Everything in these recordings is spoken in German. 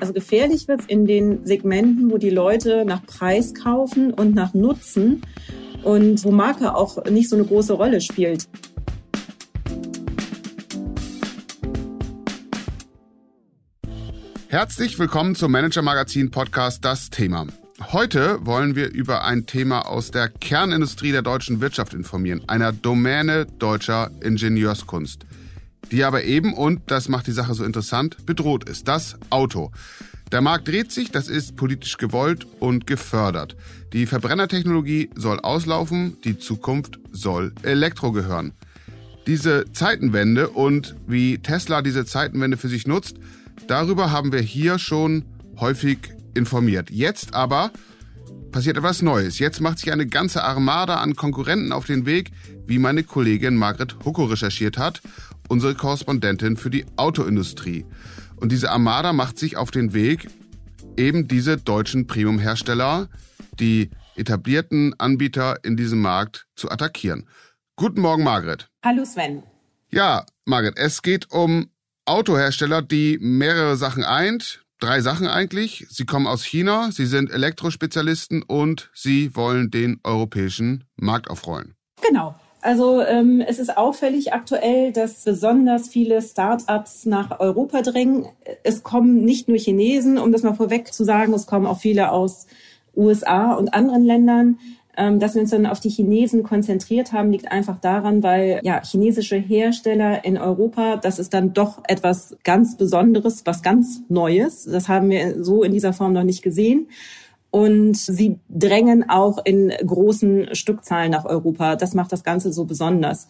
Also gefährlich wird es in den Segmenten, wo die Leute nach Preis kaufen und nach Nutzen und wo Marke auch nicht so eine große Rolle spielt. Herzlich willkommen zum Manager Magazin Podcast Das Thema. Heute wollen wir über ein Thema aus der Kernindustrie der deutschen Wirtschaft informieren, einer Domäne deutscher Ingenieurskunst, die aber eben, und das macht die Sache so interessant, bedroht ist, das Auto. Der Markt dreht sich, das ist politisch gewollt und gefördert. Die Verbrennertechnologie soll auslaufen, die Zukunft soll Elektro gehören. Diese Zeitenwende und wie Tesla diese Zeitenwende für sich nutzt, darüber haben wir hier schon häufig informiert. Jetzt aber passiert etwas Neues. Jetzt macht sich eine ganze Armada an Konkurrenten auf den Weg, wie meine Kollegin Margret Hucko recherchiert hat, unsere Korrespondentin für die Autoindustrie. Und diese Armada macht sich auf den Weg, eben diese deutschen Premium-Hersteller, die etablierten Anbieter in diesem Markt zu attackieren. Guten Morgen, Margret. Hallo, Sven. Ja, Margret, es geht um Autohersteller, die mehrere Sachen eint. Drei Sachen eigentlich. Sie kommen aus China, sie sind Elektrospezialisten und sie wollen den europäischen Markt aufrollen. Genau. Also ähm, es ist auffällig aktuell, dass besonders viele Start-ups nach Europa drängen. Es kommen nicht nur Chinesen, um das mal vorweg zu sagen, es kommen auch viele aus USA und anderen Ländern. Ähm, dass wir uns dann auf die Chinesen konzentriert haben, liegt einfach daran, weil ja chinesische Hersteller in Europa, das ist dann doch etwas ganz Besonderes, was ganz Neues. Das haben wir so in dieser Form noch nicht gesehen. Und sie drängen auch in großen Stückzahlen nach Europa. Das macht das Ganze so besonders.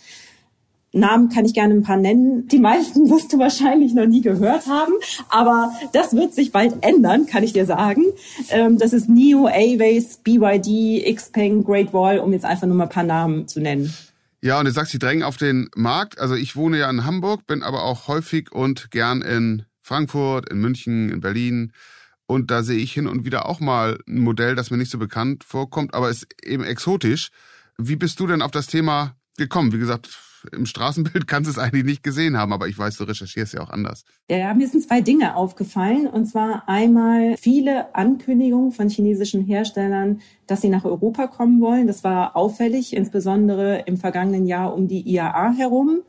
Namen kann ich gerne ein paar nennen. Die meisten wirst du wahrscheinlich noch nie gehört haben, aber das wird sich bald ändern, kann ich dir sagen. Ähm, das ist NIO, Aways, BYD, Xpeng, Great Wall, um jetzt einfach nur mal ein paar Namen zu nennen. Ja, und du sagst, sie drängen auf den Markt. Also ich wohne ja in Hamburg, bin aber auch häufig und gern in Frankfurt, in München, in Berlin. Und da sehe ich hin und wieder auch mal ein Modell, das mir nicht so bekannt vorkommt, aber ist eben exotisch. Wie bist du denn auf das Thema gekommen? Wie gesagt, im Straßenbild kannst du es eigentlich nicht gesehen haben, aber ich weiß, du recherchierst ja auch anders. Ja, mir sind zwei Dinge aufgefallen. Und zwar einmal viele Ankündigungen von chinesischen Herstellern, dass sie nach Europa kommen wollen. Das war auffällig, insbesondere im vergangenen Jahr um die IAA herum.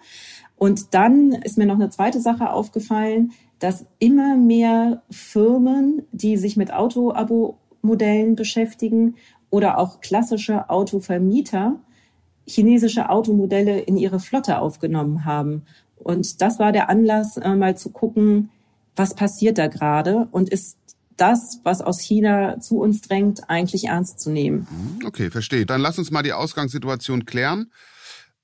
Und dann ist mir noch eine zweite Sache aufgefallen, dass immer mehr Firmen, die sich mit Auto-Abo-Modellen beschäftigen oder auch klassische Autovermieter, chinesische Automodelle in ihre Flotte aufgenommen haben. Und das war der Anlass, äh, mal zu gucken, was passiert da gerade und ist das, was aus China zu uns drängt, eigentlich ernst zu nehmen. Mhm, okay, verstehe. Dann lass uns mal die Ausgangssituation klären.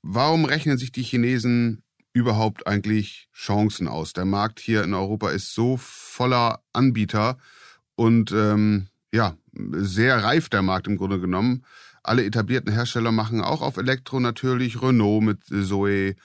Warum rechnen sich die Chinesen überhaupt eigentlich Chancen aus? Der Markt hier in Europa ist so voller Anbieter und ähm, ja, sehr reif der Markt im Grunde genommen. Alle etablierten Hersteller machen auch auf Elektro natürlich. Renault mit Zoe,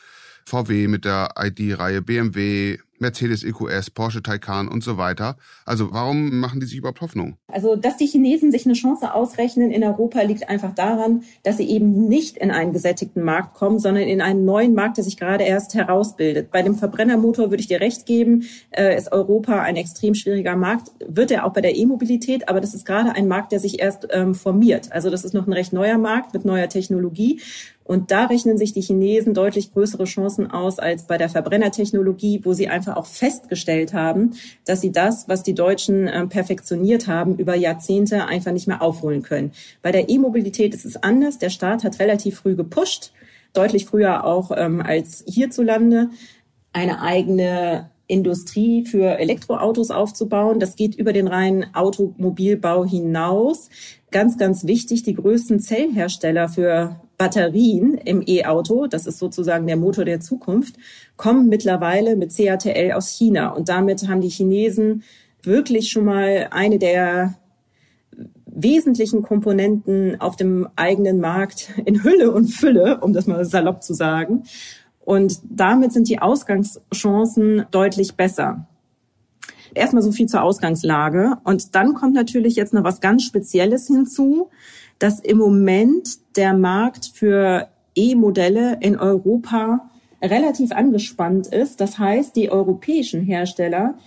VW mit der ID-Reihe, BMW, Mercedes EQS, Porsche Taycan und so weiter. Also warum machen die sich überhaupt Hoffnung? Also, dass die Chinesen sich eine Chance ausrechnen in Europa, liegt einfach daran, dass sie eben nicht in einen gesättigten Markt kommen, sondern in einen neuen Markt, der sich gerade erst herausbildet. Bei dem Verbrennermotor würde ich dir recht geben, äh, ist Europa ein extrem schwieriger Markt, wird er auch bei der E-Mobilität, aber das ist gerade ein Markt, der sich erst ähm, formiert. Also das ist noch ein recht neuer Markt mit neuer Technologie. Und da rechnen sich die Chinesen deutlich größere Chancen aus als bei der Verbrennertechnologie, wo sie einfach auch festgestellt haben, dass sie das, was die Deutschen äh, perfektioniert haben, über Jahrzehnte einfach nicht mehr aufholen können. Bei der E-Mobilität ist es anders. Der Staat hat relativ früh gepusht, deutlich früher auch ähm, als hierzulande, eine eigene Industrie für Elektroautos aufzubauen. Das geht über den reinen Automobilbau hinaus. Ganz, ganz wichtig, die größten Zellhersteller für Batterien im E-Auto, das ist sozusagen der Motor der Zukunft, kommen mittlerweile mit CATL aus China. Und damit haben die Chinesen wirklich schon mal eine der wesentlichen Komponenten auf dem eigenen Markt in Hülle und Fülle, um das mal salopp zu sagen. Und damit sind die Ausgangschancen deutlich besser. Erstmal so viel zur Ausgangslage. Und dann kommt natürlich jetzt noch was ganz Spezielles hinzu, dass im Moment der Markt für E-Modelle in Europa relativ angespannt ist. Das heißt, die europäischen Hersteller,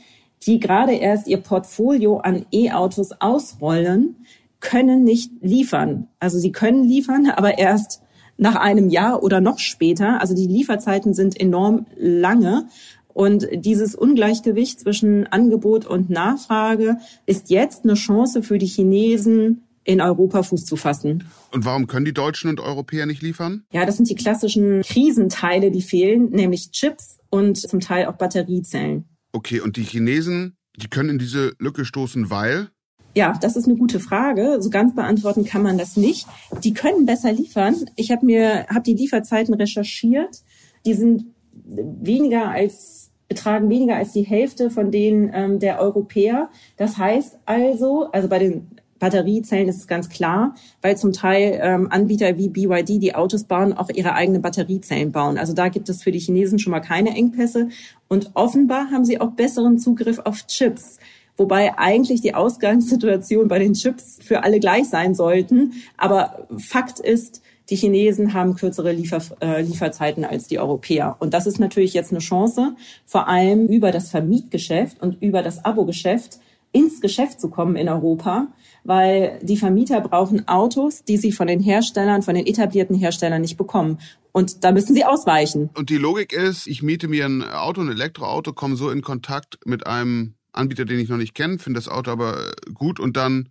die gerade erst ihr Portfolio an E-Autos ausrollen, können nicht liefern. Also sie können liefern, aber erst nach einem Jahr oder noch später. Also die Lieferzeiten sind enorm lange. Und dieses Ungleichgewicht zwischen Angebot und Nachfrage ist jetzt eine Chance für die Chinesen, in Europa Fuß zu fassen. Und warum können die Deutschen und Europäer nicht liefern? Ja, das sind die klassischen Krisenteile, die fehlen, nämlich Chips und zum Teil auch Batteriezellen. Okay, und die Chinesen, die können in diese Lücke stoßen, weil? Ja, das ist eine gute Frage. So ganz beantworten kann man das nicht. Die können besser liefern. Ich habe mir hab die Lieferzeiten recherchiert. Die sind weniger als betragen weniger als die Hälfte von denen ähm, der Europäer. Das heißt also, also bei den Batteriezellen ist ganz klar, weil zum Teil ähm, Anbieter wie BYD, die Autos bauen, auch ihre eigenen Batteriezellen bauen. Also da gibt es für die Chinesen schon mal keine Engpässe. Und offenbar haben sie auch besseren Zugriff auf Chips. Wobei eigentlich die Ausgangssituation bei den Chips für alle gleich sein sollten. Aber Fakt ist, die Chinesen haben kürzere Liefer, äh, Lieferzeiten als die Europäer. Und das ist natürlich jetzt eine Chance, vor allem über das Vermietgeschäft und über das Abo-Geschäft ins Geschäft zu kommen in Europa, weil die Vermieter brauchen Autos, die sie von den Herstellern, von den etablierten Herstellern nicht bekommen. Und da müssen sie ausweichen. Und die Logik ist, ich miete mir ein Auto, ein Elektroauto, komme so in Kontakt mit einem Anbieter, den ich noch nicht kenne, finde das Auto aber gut und dann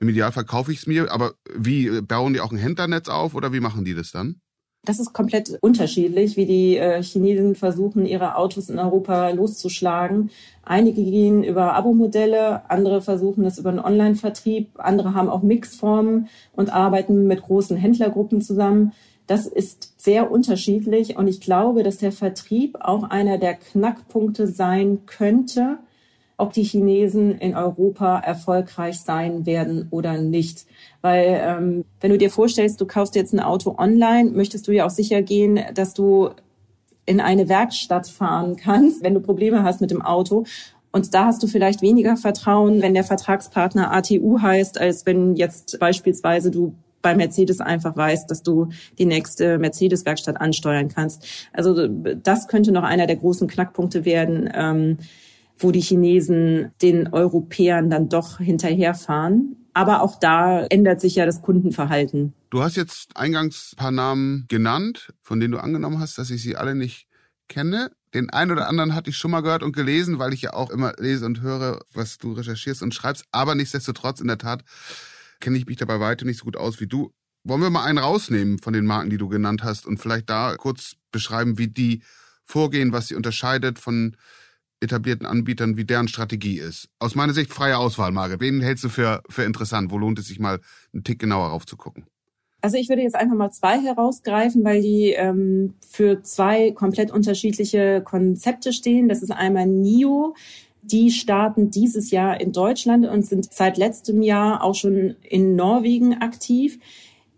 im Idealfall kaufe ich es mir. Aber wie bauen die auch ein Händlernetz auf oder wie machen die das dann? Das ist komplett unterschiedlich, wie die äh, Chinesen versuchen, ihre Autos in Europa loszuschlagen. Einige gehen über Abo-Modelle, andere versuchen das über einen Online-Vertrieb, andere haben auch Mixformen und arbeiten mit großen Händlergruppen zusammen. Das ist sehr unterschiedlich und ich glaube, dass der Vertrieb auch einer der Knackpunkte sein könnte, ob die Chinesen in Europa erfolgreich sein werden oder nicht. Weil ähm, wenn du dir vorstellst, du kaufst jetzt ein Auto online, möchtest du ja auch sicher gehen, dass du in eine Werkstatt fahren kannst, wenn du Probleme hast mit dem Auto. Und da hast du vielleicht weniger Vertrauen, wenn der Vertragspartner ATU heißt, als wenn jetzt beispielsweise du bei Mercedes einfach weißt, dass du die nächste Mercedes-Werkstatt ansteuern kannst. Also das könnte noch einer der großen Knackpunkte werden. Ähm, wo die Chinesen den Europäern dann doch hinterherfahren. Aber auch da ändert sich ja das Kundenverhalten. Du hast jetzt eingangs ein paar Namen genannt, von denen du angenommen hast, dass ich sie alle nicht kenne. Den einen oder anderen hatte ich schon mal gehört und gelesen, weil ich ja auch immer lese und höre, was du recherchierst und schreibst. Aber nichtsdestotrotz, in der Tat, kenne ich mich dabei weiter nicht so gut aus wie du. Wollen wir mal einen rausnehmen von den Marken, die du genannt hast und vielleicht da kurz beschreiben, wie die vorgehen, was sie unterscheidet von etablierten Anbietern, wie deren Strategie ist. Aus meiner Sicht freie Auswahl, Margit. Wen hältst du für, für interessant? Wo lohnt es sich mal einen Tick genauer raufzugucken? Also ich würde jetzt einfach mal zwei herausgreifen, weil die ähm, für zwei komplett unterschiedliche Konzepte stehen. Das ist einmal NIO. Die starten dieses Jahr in Deutschland und sind seit letztem Jahr auch schon in Norwegen aktiv.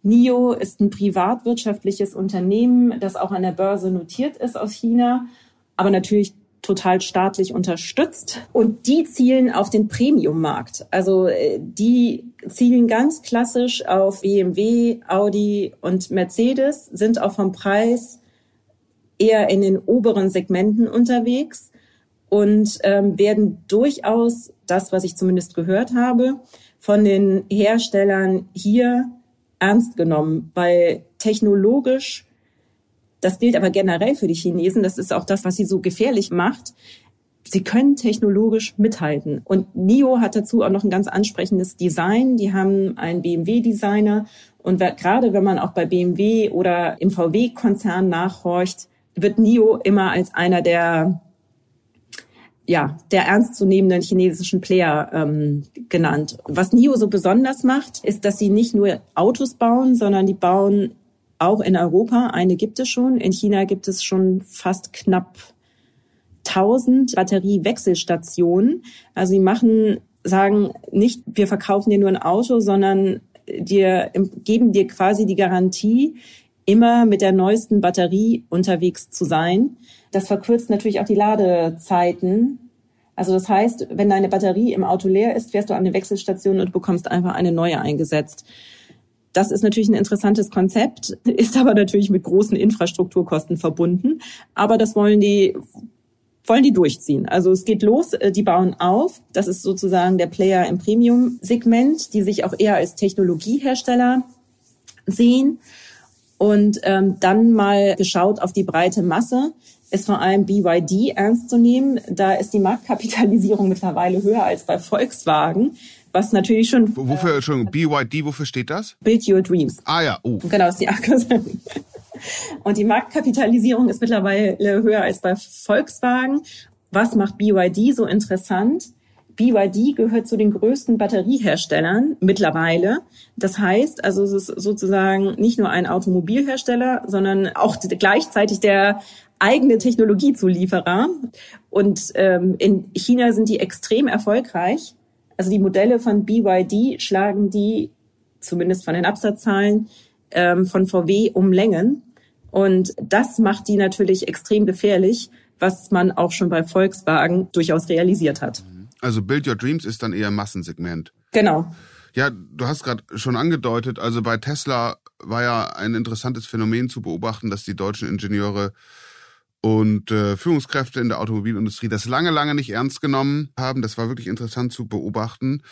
NIO ist ein privatwirtschaftliches Unternehmen, das auch an der Börse notiert ist aus China, aber natürlich total staatlich unterstützt. Und die zielen auf den Premium-Markt. Also äh, die zielen ganz klassisch auf BMW, Audi und Mercedes, sind auch vom Preis eher in den oberen Segmenten unterwegs und ähm, werden durchaus, das, was ich zumindest gehört habe, von den Herstellern hier ernst genommen, weil technologisch das gilt aber generell für die Chinesen. Das ist auch das, was sie so gefährlich macht. Sie können technologisch mithalten. Und NIO hat dazu auch noch ein ganz ansprechendes Design. Die haben einen BMW-Designer. Und gerade wenn man auch bei BMW oder im VW-Konzern nachhorcht, wird NIO immer als einer der ja, der ernstzunehmenden chinesischen Player ähm, genannt. Was NIO so besonders macht, ist, dass sie nicht nur Autos bauen, sondern die bauen auch in Europa. Eine gibt es schon. In China gibt es schon fast knapp 1000 Batteriewechselstationen. Also sie machen, sagen nicht, wir verkaufen dir nur ein Auto, sondern dir, geben dir quasi die Garantie, immer mit der neuesten Batterie unterwegs zu sein. Das verkürzt natürlich auch die Ladezeiten. Also das heißt, wenn deine Batterie im Auto leer ist, fährst du an eine Wechselstation und bekommst einfach eine neue eingesetzt. Das ist natürlich ein interessantes Konzept, ist aber natürlich mit großen Infrastrukturkosten verbunden. Aber das wollen die wollen die durchziehen. Also es geht los, äh, die bauen auf. Das ist sozusagen der Player im Premium-Segment, die sich auch eher als Technologiehersteller sehen. Und ähm, dann mal geschaut auf die breite Masse ist vor allem BYD ernst zu nehmen. Da ist die Marktkapitalisierung mittlerweile höher als bei Volkswagen, was natürlich schon. Wofür, Entschuldigung, BYD, wofür steht das? Build Your Dreams. Ah ja, oh. Genau, ist die Abkürzung. Und die Marktkapitalisierung ist mittlerweile höher als bei Volkswagen. Was macht BYD so interessant? BYD gehört zu den größten Batterieherstellern mittlerweile. Das heißt, also es ist sozusagen nicht nur ein Automobilhersteller, sondern auch gleichzeitig der eigene Technologiezulieferer. Und ähm, in China sind die extrem erfolgreich. Also die Modelle von BYD schlagen die, zumindest von den Absatzzahlen, ähm, von VW um Längen. Und das macht die natürlich extrem gefährlich, was man auch schon bei Volkswagen durchaus realisiert hat. Also Build Your Dreams ist dann eher Massensegment. Genau. Ja, du hast gerade schon angedeutet, also bei Tesla war ja ein interessantes Phänomen zu beobachten, dass die deutschen Ingenieure und äh, Führungskräfte in der Automobilindustrie das lange, lange nicht ernst genommen haben. Das war wirklich interessant zu beobachten.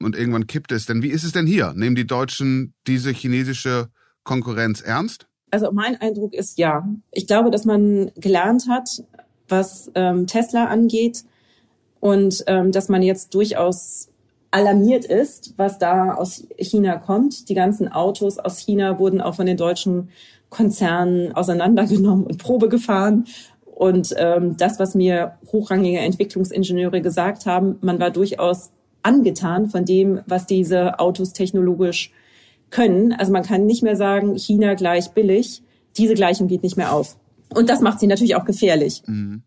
Und irgendwann kippt es. Denn wie ist es denn hier? Nehmen die Deutschen diese chinesische Konkurrenz ernst? Also mein Eindruck ist ja. Ich glaube, dass man gelernt hat, was ähm, Tesla angeht und ähm, dass man jetzt durchaus alarmiert ist, was da aus China kommt. Die ganzen Autos aus China wurden auch von den deutschen Konzernen auseinandergenommen und Probe gefahren. Und ähm, das, was mir hochrangige Entwicklungsingenieure gesagt haben, man war durchaus angetan von dem, was diese Autos technologisch können. Also man kann nicht mehr sagen, China gleich billig. Diese Gleichung geht nicht mehr auf. Und das macht sie natürlich auch gefährlich. Mhm.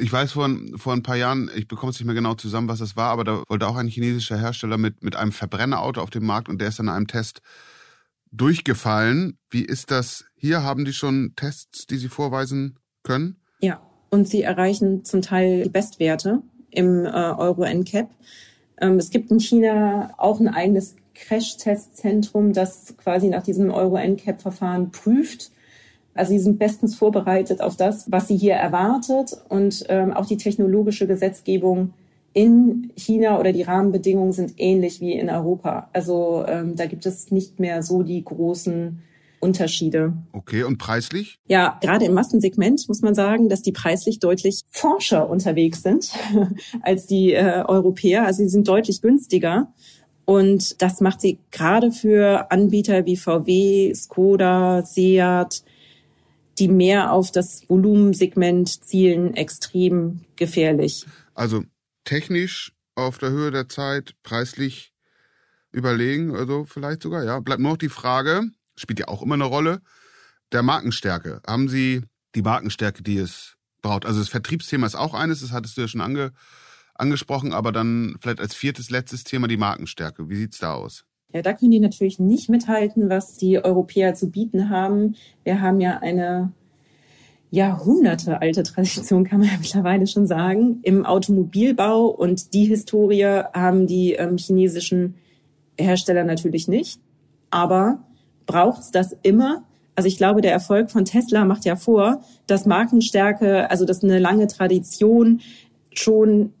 Ich weiß vor, vor ein paar Jahren, ich bekomme es nicht mehr genau zusammen, was das war, aber da wollte auch ein chinesischer Hersteller mit, mit einem Verbrennerauto auf dem Markt und der ist dann in einem Test durchgefallen. Wie ist das hier? Haben die schon Tests, die sie vorweisen können? Ja, und sie erreichen zum Teil die Bestwerte im äh, Euro NCAP. Ähm, es gibt in China auch ein eigenes Crash-Testzentrum, das quasi nach diesem Euro NCAP-Verfahren prüft also sie sind bestens vorbereitet auf das, was sie hier erwartet und ähm, auch die technologische Gesetzgebung in China oder die Rahmenbedingungen sind ähnlich wie in Europa. Also ähm, da gibt es nicht mehr so die großen Unterschiede. Okay, und preislich? Ja, gerade im Massensegment muss man sagen, dass die preislich deutlich forscher unterwegs sind als die äh, Europäer. Also sie sind deutlich günstiger. Und das macht sie gerade für Anbieter wie VW, Skoda, Seat, die mehr auf das Volumensegment zielen, extrem gefährlich. Also technisch auf der Höhe der Zeit, preislich überlegen, also vielleicht sogar, ja. Bleibt nur noch die Frage, spielt ja auch immer eine Rolle, der Markenstärke. Haben Sie die Markenstärke, die es braucht? Also das Vertriebsthema ist auch eines, das hattest du ja schon ange, angesprochen, aber dann vielleicht als viertes, letztes Thema die Markenstärke. Wie sieht's da aus? Ja, da können die natürlich nicht mithalten, was die Europäer zu bieten haben. Wir haben ja eine Jahrhunderte alte Tradition, kann man ja mittlerweile schon sagen, im Automobilbau. Und die Historie haben die ähm, chinesischen Hersteller natürlich nicht. Aber braucht's das immer? Also ich glaube, der Erfolg von Tesla macht ja vor, dass Markenstärke, also dass eine lange Tradition schon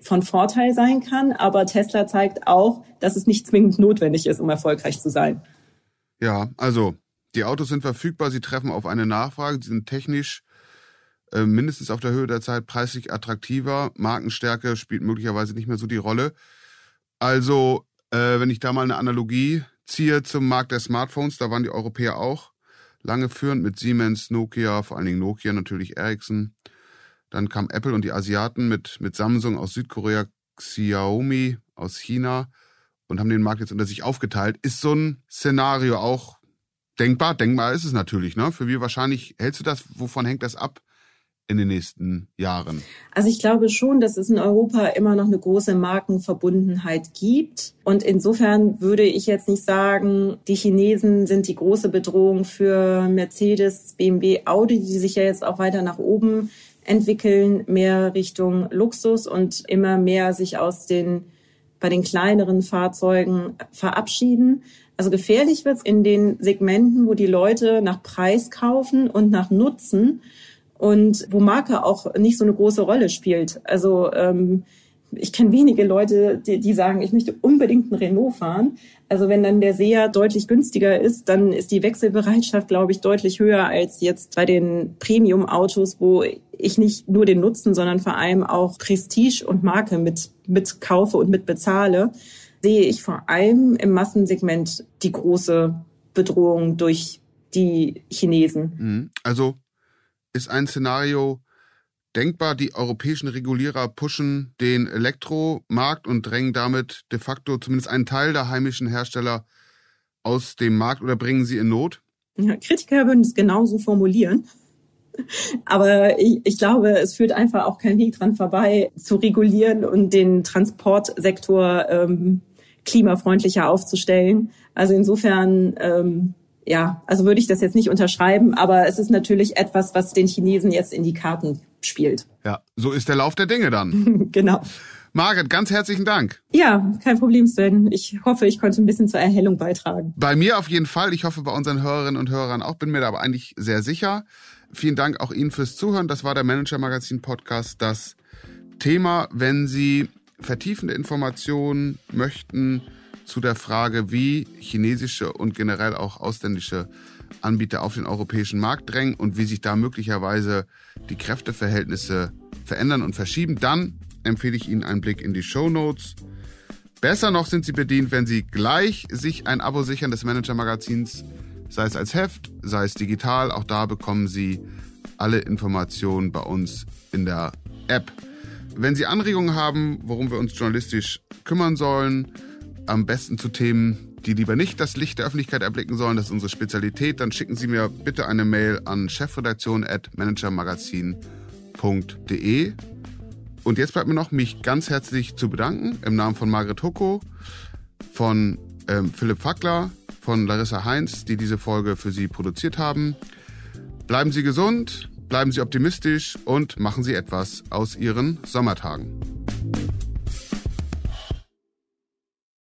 von Vorteil sein kann, aber Tesla zeigt auch, dass es nicht zwingend notwendig ist, um erfolgreich zu sein. Ja, also die Autos sind verfügbar, sie treffen auf eine Nachfrage, sie sind technisch äh, mindestens auf der Höhe der Zeit preislich attraktiver, Markenstärke spielt möglicherweise nicht mehr so die Rolle. Also, äh, wenn ich da mal eine Analogie ziehe zum Markt der Smartphones, da waren die Europäer auch lange führend mit Siemens, Nokia, vor allen Dingen Nokia, natürlich Ericsson. Dann kam Apple und die Asiaten mit, mit Samsung aus Südkorea, Xiaomi aus China und haben den Markt jetzt unter sich aufgeteilt. Ist so ein Szenario auch denkbar? Denkbar ist es natürlich, ne? Für wie wahrscheinlich hältst du das? Wovon hängt das ab? In den nächsten Jahren? Also ich glaube schon, dass es in Europa immer noch eine große Markenverbundenheit gibt. Und insofern würde ich jetzt nicht sagen, die Chinesen sind die große Bedrohung für Mercedes, BMW, Audi, die sich ja jetzt auch weiter nach oben entwickeln, mehr Richtung Luxus und immer mehr sich aus den bei den kleineren Fahrzeugen verabschieden. Also gefährlich wird's in den Segmenten, wo die Leute nach Preis kaufen und nach Nutzen und wo Marke auch nicht so eine große Rolle spielt. Also ähm, ich kenne wenige Leute, die, die sagen, ich möchte unbedingt einen Renault fahren. Also wenn dann der Seher deutlich günstiger ist, dann ist die Wechselbereitschaft, glaube ich, deutlich höher als jetzt bei den Premium-Autos, wo ich nicht nur den Nutzen, sondern vor allem auch Prestige und Marke mit, mit kaufe und mit bezahle, sehe ich vor allem im Massensegment die große Bedrohung durch die Chinesen. Mhm. Also ist ein Szenario, denkbar, die europäischen Regulierer pushen den Elektromarkt und drängen damit de facto zumindest einen Teil der heimischen Hersteller aus dem Markt oder bringen sie in Not? Ja, Kritiker würden es genauso formulieren. Aber ich, ich glaube, es führt einfach auch kein Weg dran vorbei, zu regulieren und den Transportsektor ähm, klimafreundlicher aufzustellen. Also insofern ähm, ja, also würde ich das jetzt nicht unterschreiben, aber es ist natürlich etwas, was den Chinesen jetzt in die Karten spielt. Ja, so ist der Lauf der Dinge dann. genau. Margret, ganz herzlichen Dank. Ja, kein Problem, Sven. Ich hoffe, ich konnte ein bisschen zur Erhellung beitragen. Bei mir auf jeden Fall. Ich hoffe, bei unseren Hörerinnen und Hörern auch. Bin mir da aber eigentlich sehr sicher. Vielen Dank auch Ihnen fürs Zuhören. Das war der Manager Magazin Podcast. Das Thema, wenn Sie vertiefende Informationen möchten, zu der Frage, wie chinesische und generell auch ausländische Anbieter auf den europäischen Markt drängen und wie sich da möglicherweise die Kräfteverhältnisse verändern und verschieben, dann empfehle ich Ihnen einen Blick in die Show Notes. Besser noch sind Sie bedient, wenn Sie gleich sich ein Abo sichern des Manager Magazins, sei es als Heft, sei es digital. Auch da bekommen Sie alle Informationen bei uns in der App. Wenn Sie Anregungen haben, worum wir uns journalistisch kümmern sollen, am besten zu Themen, die lieber nicht das Licht der Öffentlichkeit erblicken sollen, das ist unsere Spezialität, dann schicken Sie mir bitte eine Mail an chefredaktion.managermagazin.de. Und jetzt bleibt mir noch, mich ganz herzlich zu bedanken im Namen von Margret Hucko, von ähm, Philipp Fackler, von Larissa Heinz, die diese Folge für Sie produziert haben. Bleiben Sie gesund, bleiben Sie optimistisch und machen Sie etwas aus Ihren Sommertagen.